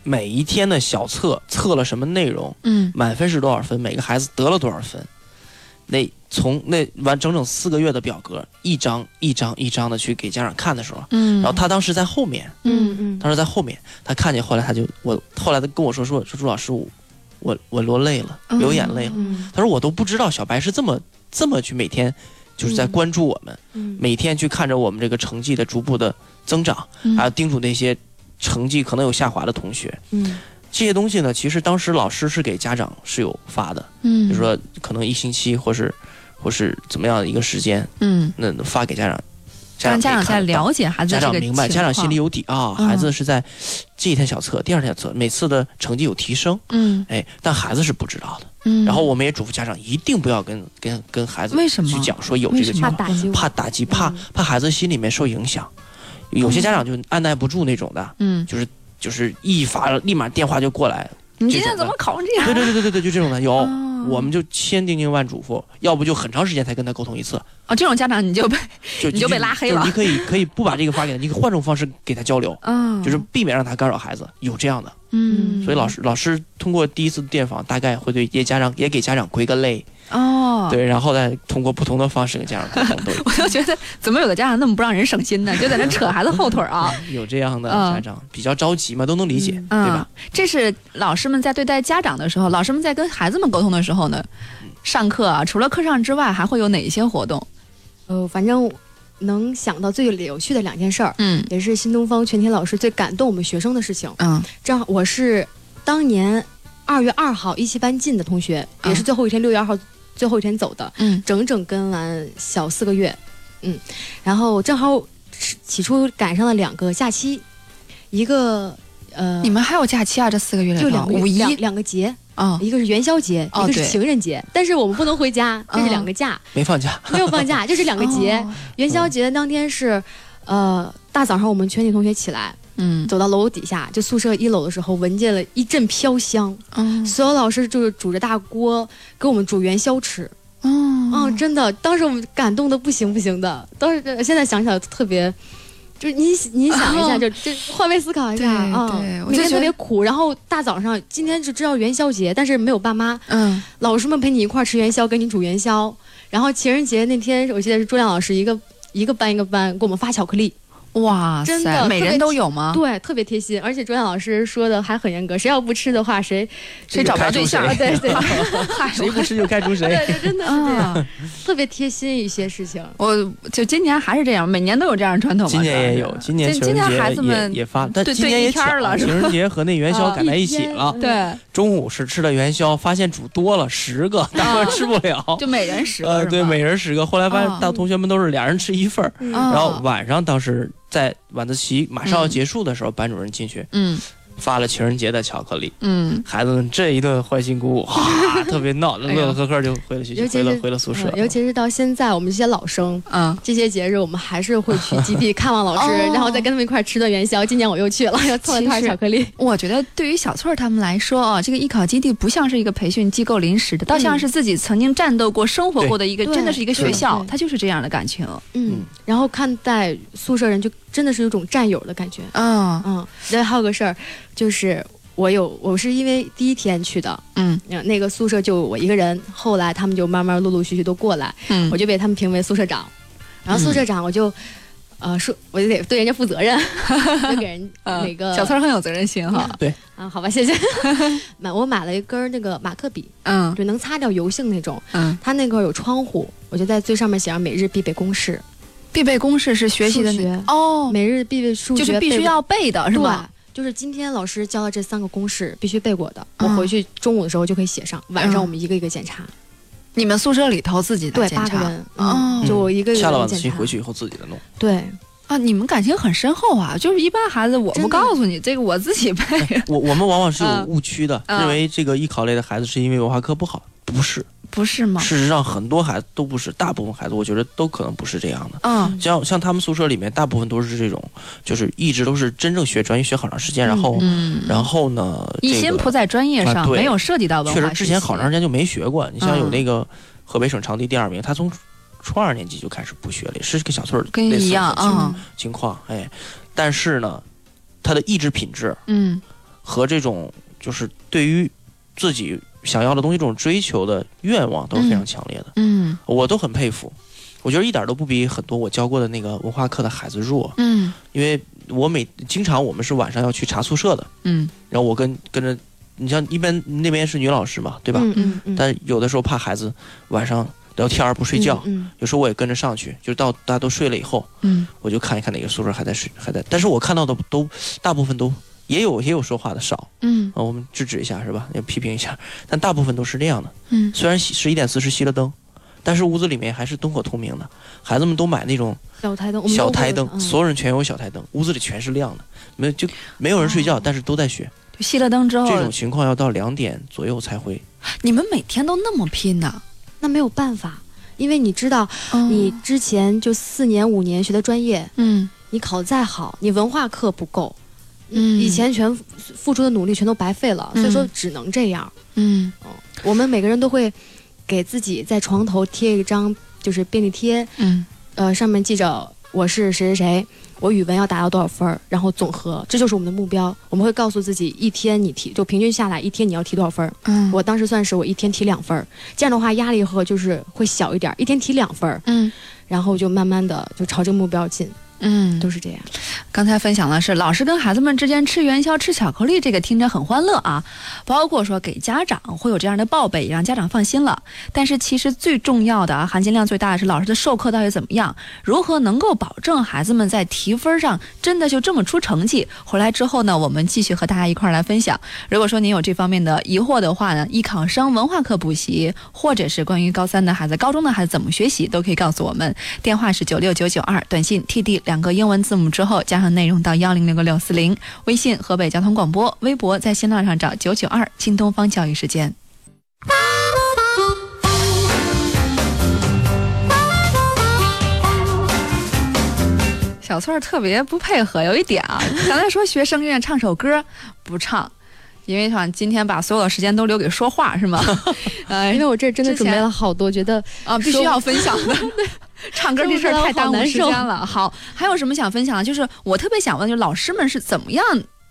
每一天的小测测了什么内容，嗯。满分是多少分，每个孩子得了多少分，那从那完整整四个月的表格，一张一张一张的去给家长看的时候，嗯。然后他当时在后面，嗯嗯。当时在后面，他看见，后来他就我后来他跟我说说说朱老师，我我我落泪了，流眼泪了。嗯。他说我都不知道小白是这么这么去每天就是在关注我们，嗯。每天去看着我们这个成绩的逐步的增长，嗯。还有叮嘱那些成绩可能有下滑的同学。嗯。这些东西呢，其实当时老师是给家长是有发的，嗯。就是说可能一星期或是或是怎么样的一个时间，嗯，那发给家长，让家长在可以看得到了解孩子这个家长明白，家长心里有底啊，嗯。孩子是在这一天小测，第二天小测，每次的成绩有提升，嗯。哎，但孩子是不知道的。嗯。然后我们也嘱咐家长一定不要跟跟跟孩子为什么？去讲说有这个情况，怕打击怕打击，怕孩子心里面受影响。有些家长就按耐不住那种的，嗯，就是就是一发立马电话就过来，你今天怎么考成这样？对对对对对对，就这种的有，哦我们就千叮咛万嘱咐，要不就很长时间才跟他沟通一次，哦，这种家长你就被 [laughs] 就你就被拉黑了就你可以可以不把这个发给他，你可以换种方式给他交流，嗯就是避免让他干扰孩子，有这样的。嗯，所以老师老师通过第一次电访，大概会对一些家长也给家长归个类，哦，对，然后再通过不同的方式跟家长沟通，[laughs] 我就觉得怎么有的家长那么不让人省心呢？就在那扯孩子后腿儿啊。[laughs] 有这样的嗯家长比较着急嘛，都能理解，对吧？嗯，这是老师们在对待家长的时候，老师们在跟孩子们沟通的时候呢，上课啊，除了课上之外，还会有哪些活动？呃，反正能想到最有趣的两件事儿，嗯，也是新东方全体老师最感动我们学生的事情。嗯，正好我是当年二月二号一期班进的同学，也是最后一天六月二号最后一天走的，嗯，整整跟完小四个月，嗯，然后正好起初赶上了两个假期，一个呃，你们还有假期啊？这四个月里就两个五一？两两个节。啊，一个是元宵节，哦一个是情人节，但是我们不能回家，这是两个假，没放假，[laughs] 没有放假，[laughs] 就是两个节。哦。元宵节当天是，呃，大早上我们全体同学起来，嗯，走到楼底下，就宿舍一楼的时候，闻见了一阵飘香，嗯，所有老师就是煮着大锅给我们煮元宵吃，哦。嗯，真的，当时我们感动的不行不行的，当时现在想起来特别。就是你你想一下，[laughs] 哦。就就换位思考一下对啊，每天对我就觉得特别苦，然后大早上今天就知道元宵节，但是没有爸妈，嗯，老师们陪你一块儿吃元宵，给你煮元宵。然后情人节那天，我记得是朱亮老师一个一个班一个班给我们发巧克力，哇真的每人都有吗？对，特别贴心。而且朱亮老师说的还很严格，谁要不吃的话，谁谁找不着对象啊对 [laughs] 对，[laughs] 谁不吃就开除谁。对，真的是这样，啊特别贴心一些事情。我就今年还是这样，每年都有这样的传统嘛。今年也有，今年今今年情人节孩子们也也发，但对今年也巧了是情人节和那元宵啊赶在一起了。对，中午是吃的元宵，发现煮多了十个，[laughs] 大哥吃不了。就每人十个呃，对，每人十个。后来发啊现大同学们都是俩人吃一份然后晚上当时在晚自习马上要结束的时候，班主任进去嗯。发了情人节的巧克力，嗯，孩子们这一顿欢欣鼓舞，哇，[laughs] 特别闹，乐乐呵呵就回了学校，回了回了宿舍。嗯。尤其是到现在，我们这些老生，嗯，这些节日我们还是会去基地看望老师，哦。然后再跟他们一块儿吃顿元宵。今年我又去了，又蹭了块巧克力。我觉得对于小翠儿他们来说啊，这个艺考基地不像是一个培训机构临时的，倒像是自己曾经战斗过、生活过的一个，真的是一个学校，对它就是这样的感情。嗯，然后看待宿舍人就真的是有种战友的感觉。嗯嗯，对，还有个事儿，就是我有我是因为第一天去的，嗯，那个宿舍就我一个人，后来他们就慢慢陆陆续续都过来，嗯我就被他们评为宿舍长，然后宿舍长我就。呃，说我就得对人家负责任，[laughs] 就给人嗯 [laughs] 那个小翠儿很有责任心哈。对啊，好吧，谢谢。[laughs] 买我买了一根儿那个马克笔，嗯，就能擦掉油性那种。嗯，它那块儿有窗户，我就在最上面写上每日必备公式。必备公式是学习的学哦，每日必备数学就是必须要背的是吧？对，就是今天老师教的这三个公式必须背过的，我回去中午的时候就可以写上，晚上我们一个一个检查。你们宿舍里头自己的对，检查八个人，哦嗯，就我一个一个下了晚自。习回去以后自己的弄。对，啊，你们感情很深厚啊！就是一般孩子我不告诉你，这个我自己背。我我们往往是有嗯误区的，嗯认为这个艺考类的孩子是因为文化课不好，不是。不是吗？事实上，很多孩子都不是，大部分孩子我觉得都可能不是这样的。嗯，像像他们宿舍里面，大部分都是这种，就是一直都是真正学专业学好长时间，然后嗯然后呢，一心这个扑在专业上，啊没有涉及到文化确实之前好长时间就没学过。你像有嗯那个河北省长地第二名，他从初二年级就开始不学了，是跟小翠儿跟一样啊情况。哎，但是呢，他的意志品质嗯和这种就是对于自己想要的东西这种追求的愿望都是非常强烈的，嗯。我都很佩服。我觉得一点都不比很多我教过的那个文化课的孩子弱，嗯。因为我每经常我们是晚上要去查宿舍的，嗯。然后我跟跟着，你像一般那边是女老师嘛，对吧？嗯嗯嗯。但有的时候怕孩子晚上聊天儿不睡觉，嗯有时候我也跟着上去，就到大家都睡了以后，嗯，我就看一看哪个宿舍还在睡，还在。但是我看到的都大部分都也有也有说话的少，嗯。啊，我们制止一下是吧？要批评一下，但大部分都是这样的。嗯。虽然十一点四十熄了灯，但是屋子里面还是灯火通明的，孩子们都买那种小台灯，小台灯，嗯。所有人全有小台灯，屋子里全是亮的，没有就没有人睡觉，但是都在学。熄了灯之后，这种情况要到两点左右才会。你们每天都那么拼呢？那没有办法，因为你知道，你之前就四年五年学的专业，嗯，你考得再好，你文化课不够，嗯。以前全付付出的努力全都白费了，所以说嗯只能这样。嗯。我们每个人都会给自己在床头贴一张就是便利贴，嗯，呃，上面记着我是谁谁谁，我语文要达到多少分儿，然后总和，这就是我们的目标。我们会告诉自己，一天你提就平均下来一天你要提多少分儿。嗯。我当时算是我一天提两分儿，这样的话压力和就是会小一点儿，一天提两分儿，嗯，然后就慢慢的就朝这个目标进，嗯，都是这样。刚才分享的是老师跟孩子们之间吃元宵、吃巧克力，这个听着很欢乐啊。包括说给家长会有这样的报备，让家长放心了。但是其实最重要的啊，含金量最大的是老师的授课到底怎么样，如何能够保证孩子们在提分上真的就这么出成绩？回来之后呢，我们继续和大家一块儿来分享。如果说您有这方面的疑惑的话呢，艺考生文化课补习，或者是关于高三的孩子、高中的孩子怎么学习，都可以告诉我们。电话是九六九九二，短信 TD 两个英文字母之后加上内容到幺零六个六四零。微信河北交通广播，微博在新浪上找九九二新东方教育时间。小翠儿特别不配合，有一点啊，[laughs] 刚才说学声乐唱首歌不唱，因为想今天把所有的时间都留给说话是吗？[laughs] 呃，因为我这真的准备了好多，觉得啊，必须要分享的。[laughs] 唱歌这事儿太耽误时间了。好，还有什么想分享的？就是我特别想问，就是老师们是怎么样，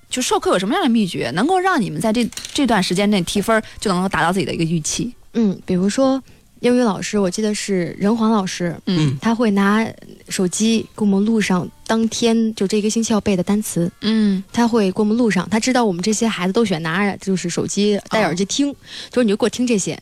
就授课有什么样的秘诀，能够让你们在这这段时间内提分就能够达到自己的一个预期？嗯，比如说英语老师，我记得是任黄老师，嗯，他会拿手机给我们录上当天就这个星期要背的单词，嗯，他会给我们录上，他知道我们这些孩子都喜欢拿着就是手机戴耳机听，就是你就给我听这些。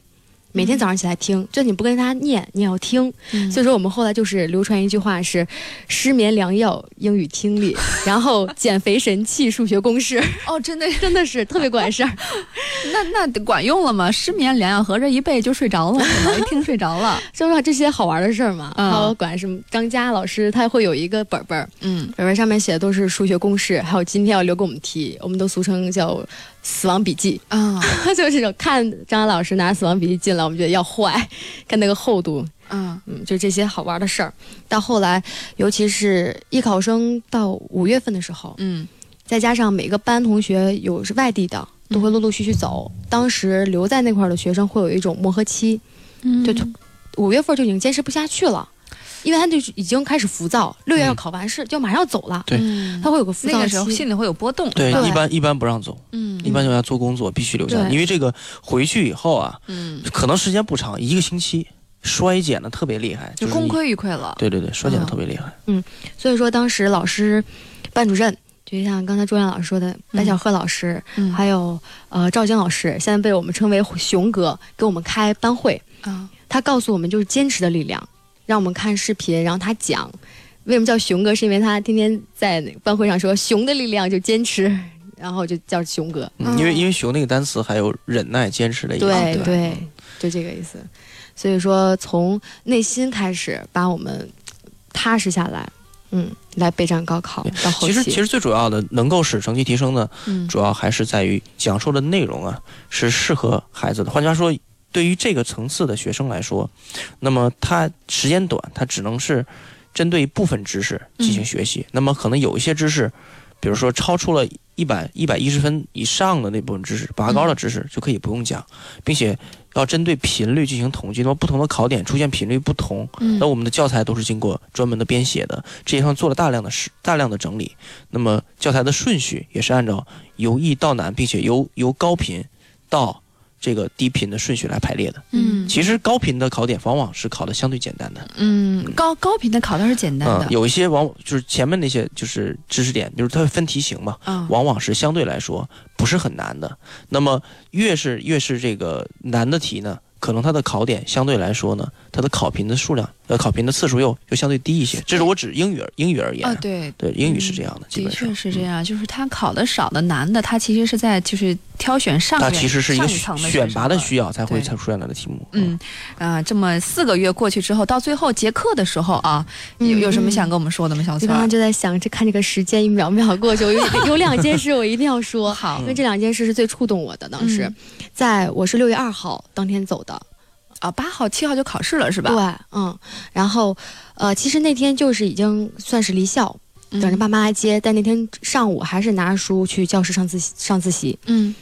每天早上起来听，就你不跟他念，你要听。所以说我们后来就是流传一句话是：失眠良药，英语听力，[laughs] 然后减肥神器，数学公式。哦，真的 [laughs] 真的是特别管事儿。[laughs] 那那管用了吗？失眠良药合着一背就睡着了，一听睡着了。说实话，这些好玩的事儿嘛，嗯还有管什么张佳老师，他会有一个本本儿，嗯，本本上面写的都是数学公式，还有今天要留给我们题，我们都俗称叫死亡笔记啊，[laughs] 就是这种看张老师拿死亡笔记进来，我们觉得要坏，[laughs] 看那个厚度，嗯嗯，就这些好玩的事儿。到后来，尤其是艺考生到五月份的时候，嗯，再加上每个班同学有是外地的，都会陆陆续续走。当时留在那块儿的学生会有一种磨合期，嗯就五月份就已经坚持不下去了。因为他就已经开始浮躁，六月嗯。要考完试，就马上要走了。对。嗯。他会有个浮躁期。那个时候心里会有波动。对，一般一般不让走，嗯。一般就要做工作，必须留下因为这个回去以后啊，嗯，可能时间不长，一个星期，衰减的特别厉害，就是功亏一篑了。对对对，衰减的特别厉害。嗯，所以说当时老师、班主任，就像刚才朱亮老师说的，白小贺老师，嗯。还有呃赵晶老师，现在被我们称为熊哥，给我们开班会。啊，他告诉我们就是坚持的力量，让我们看视频，然后他讲为什么叫熊哥，是因为他天天在那个班会上说熊的力量就坚持，然后就叫熊哥。嗯，因为因为熊那个单词还有忍耐、坚持的意思。对对，就这个意思。所以说，从内心开始把我们踏实下来，嗯，来备战高考。到后期，其实其实最主要的能够使成绩提升呢，嗯主要还是在于讲述的内容啊是适合孩子的。换句话说，对于这个层次的学生来说，那么他时间短，他只能是针对部分知识进行学习。那么可能有一些知识，比如说超出了一百一百一十分以上的那部分知识，拔高的知识就可以不用讲，并且要针对频率进行统计。那么不同的考点出现频率不同，嗯那我们的教材都是经过专门的编写的，这一上做了大量的事大量的整理。那么教材的顺序也是按照由易到难，并且由由高频到这个低频的顺序来排列的。嗯其实高频的考点往往是考的相对简单的。嗯，高高频的考的是简单的，嗯，有一些往就是前面那些就是知识点，比如它分题型嘛，嗯往往是相对来说不是很难的。那么越是越是这个难的题呢，可能它的考点相对来说呢，它的考频的数量呃考频的次数又又相对低一些。这是我指英语而英语而言啊，对对，英语是这样的，基的本上。确是这样，就是它考的少的难的，它其实是在就是挑选上它面其实是一个选拔的需要才会才出现来的题目。嗯，啊、这么四个月过去之后，到最后结课的时候啊，有有什么想跟我们说的吗，小崔儿？我刚刚就在想，这看这个时间一秒秒过去，我有 [laughs] 有两件事我一定要说，[laughs] 好因为这两件事是最触动我的。当时，嗯在我是六月二号当天走的，啊，八号、七号就考试了是吧？对，嗯，然后，呃，其实那天就是已经算是离校，嗯等着爸妈来接，但那天上午还是拿着书去教室上自习上自习。嗯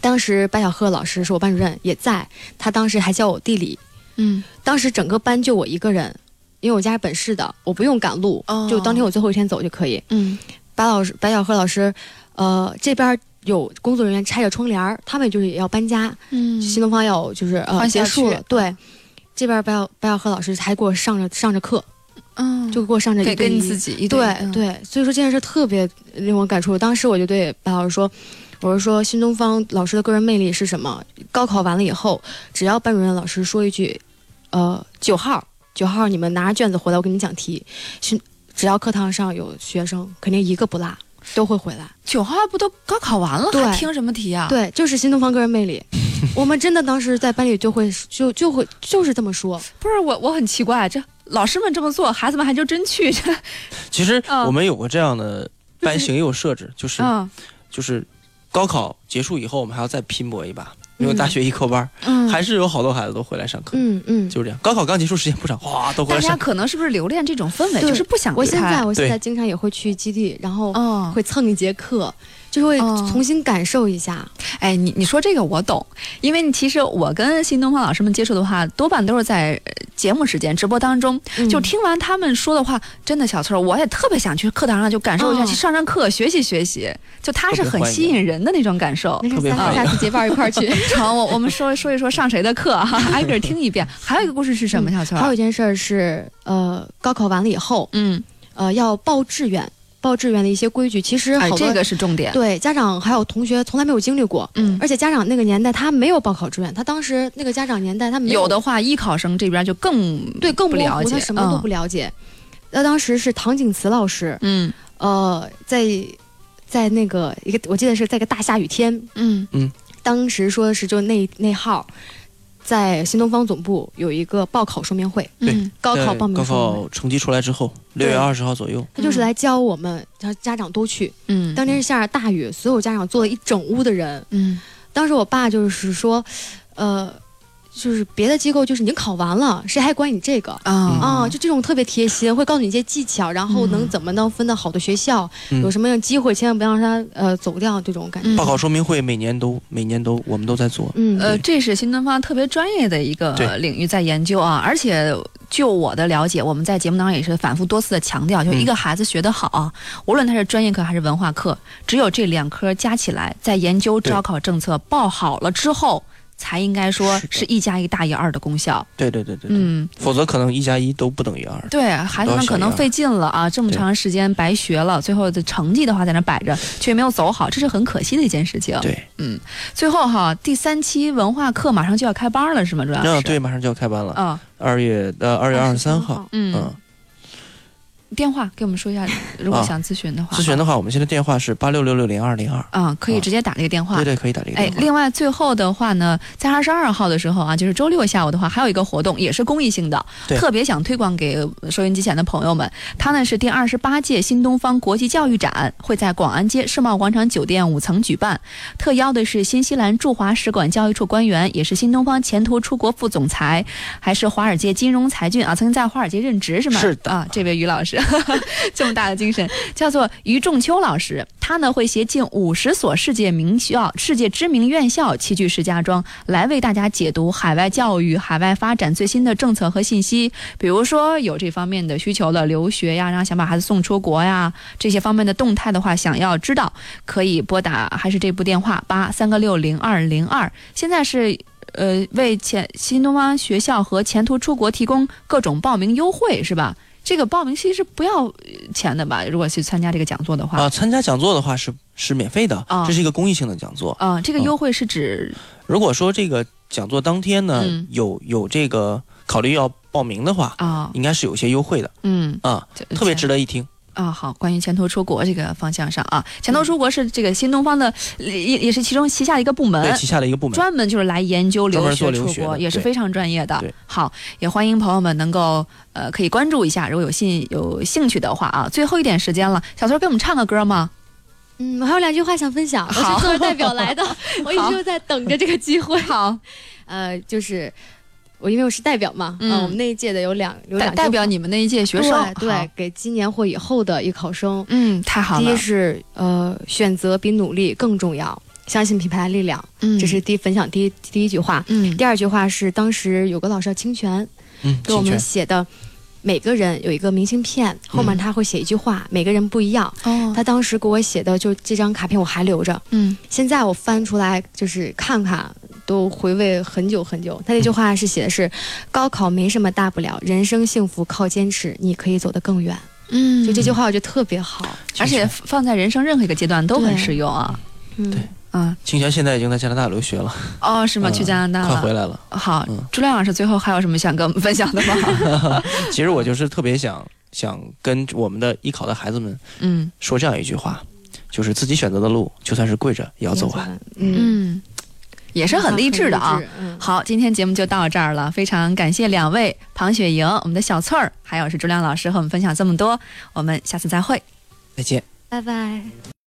当时白小鹤老师是我班主任，也在，他当时还教我地理。嗯，当时整个班就我一个人，因为我家是本市的，我不用赶路，哦就当天我最后一天走就可以。嗯，白老师、白小鹤老师，呃，这边有工作人员拆着窗帘，他们就是也要搬家。嗯新东方要就是呃结束了，对。这边白小白小鹤老师还给我上着上着课，嗯，就给我上着给一对一跟你自己一对对，所以说这件事特别令我感触。当时我就对白老师说：“我是说新东方老师的个人魅力是什么？高考完了以后，只要班主任老师说一句，呃，九号九号你们拿着卷子回来，我给你们讲题。新只要课堂上有学生，肯定一个不落，都会回来。九号不都高考完了，对还听什么题啊？，对，就是新东方个人魅力。[laughs] 我们真的当时在班里就会就就会就是这么说。不是我我很奇怪，这老师们这么做，孩子们还就真去这。其实嗯我们有过这样的班型也有设置，就是嗯就是高考结束以后，我们还要再拼搏一把，因为大学一科班儿，嗯还是有好多孩子都回来上课。嗯嗯，就是这样。高考刚结束，时间不长，哗，都回大家来上课。可能是不是留恋这种氛围，就是不想我现离开在我现在经常也会去基地，然后嗯会蹭一节课，就会哦重新感受一下。哎，你你说这个我懂，因为其实我跟新东方老师们接触的话，多半都是在呃节目时间、直播当中，嗯就听完他们说的话，真的小翠儿，我也特别想去课堂上就感受一下，哦去上上课、学习学习，就他是很吸引人的那种感受。那是下特别下次结伴一块儿去。[laughs] 成，我我们说说一说上谁的课哈，挨个儿听一遍。[laughs] 还有一个故事是什么，小翠儿？还有一件事儿是，呃，高考完了以后，嗯呃，要报志愿，报志愿的一些规矩，其实好哎，多、这个是重点。对家长还有同学从来没有经历过，嗯，而且家长那个年代他没有报考志愿，他当时那个家长年代他没有的话，艺考生这边就更对更，不了解，他什么都不了解。那、当时是唐景慈老师，嗯，呃，在在那个一个我记得是在一个大下雨天，嗯嗯，当时说的是就那那号。在新东方总部有一个报考说明会，对，嗯高考报名高考成绩出来之后，六月二十号左右，他就是来教我们，让家长都去。嗯，当天是下着大雨，所有家长坐了一整屋的人。嗯，当时我爸就是说，呃，就是别的机构就是已经考完了，谁还管你这个啊啊？就这种特别贴心，会告诉你一些技巧，然后能怎么能分到好的学校，嗯有什么样机会，千万不要让他呃走掉这种感觉。报考说明会每年都每年都我们都在做。嗯呃，这是新东方特别专业的一个领域在研究啊，而且。就我的了解，我们在节目当中也是反复多次的强调，就一个孩子学得好啊，无论他是专业课还是文化课，只有这两科加起来，在研究招考政策报好了之后，才应该说是一加一大于二的功效。对对对对，嗯，否则可能一加一都不等于二。对，孩子们可能费劲了啊，这么长时间白学了，最后的成绩的话在那摆着，却没有走好，这是很可惜的一件事情。对，嗯，最后哈，第三期文化课马上就要开班了，是吗？主要是。嗯，对，马上就要开班了。嗯，二月呃二月二十三号。嗯。嗯电话给我们说一下，[laughs] 如果想咨询的话。咨询的话，我们现在电话是八六六六零二零二。啊，可以直接打这个电话。对对，可以打这个电话。哎，另外最后的话呢，在二十二号的时候啊，就是周六下午的话，还有一个活动，也是公益性的，特别想推广给收音机前的朋友们。它呢是第二十八届新东方国际教育展，会在广安街世贸广场酒店五层举办。特邀的是新西兰驻华使馆教育处官员，也是新东方前途出国副总裁，还是华尔街金融才俊啊，曾经在华尔街任职是吗？是的啊，这位于老师。[laughs] 这么大的精神，叫做于仲秋老师。他呢会携近五十所世界名校、世界知名院校齐聚石家庄，来为大家解读海外教育、海外发展最新的政策和信息。比如说有这方面的需求的留学呀，然后想把孩子送出国呀，这些方面的动态的话，想要知道可以拨打还是这部电话八三个六零二零二。现在是。呃，为前新东方学校和前途出国提供各种报名优惠，是吧？这个报名其实不要钱的吧？如果去参加这个讲座的话，啊，参加讲座的话是是免费的，啊。这是一个公益性的讲座。啊。这个优惠是指，如果说这个讲座当天呢，嗯。有有这个考虑要报名的话啊，应该是有些优惠的，嗯。啊，特别值得一听。啊，好，关于前途出国这个方向上啊，前途出国是这个新东方的，也也是其中旗下的一个部门，对，旗下的一个部门，专门就是来研究留学出国，学也是非常专业的对。好，也欢迎朋友们能够呃可以关注一下，如果有兴有兴趣的话啊。最后一点时间了，小崔给我们唱个歌吗？嗯，我还有两句话想分享，我好是作为代表来的，[laughs] 我一直就在等着这个机会。好，呃，就是。我因为我是代表嘛，嗯。呃我们那一届的有两有两代表你们那一届学生，对对，给今年或以后的艺考生，嗯，太好了。第一是呃，选择比努力更重要，相信品牌的力量，嗯，这是第一分享第一第一句话，嗯，第二句话是当时有个老师叫清泉，嗯，给我们写的。每个人有一个明信片，后面他会写一句话，每个人不一样。哦，他当时给我写的就这张卡片我还留着，嗯，现在我翻出来就是看看，都回味很久很久。他那句话是写的是：高考没什么大不了，人生幸福靠坚持，你可以走得更远。嗯，就这句话我觉得特别好，而且放在人生任何一个阶段都很适用啊。嗯，对。嗯，清泉现在已经在加拿大留学了。哦，是吗？去加拿大了，快回来了。好，朱亮老师最后还有什么想跟我们分享的吗？[laughs] 其实我就是特别想想跟我们的艺考的孩子们，嗯，说这样一句话，就是自己选择的路，就算是跪着也要走完。嗯，也是很励志的啊。嗯、好，今天节目就到这儿了，非常感谢两位庞雪莹、我们的小翠儿，还有是朱亮老师和我们分享这么多，我们下次再会，再见，拜拜。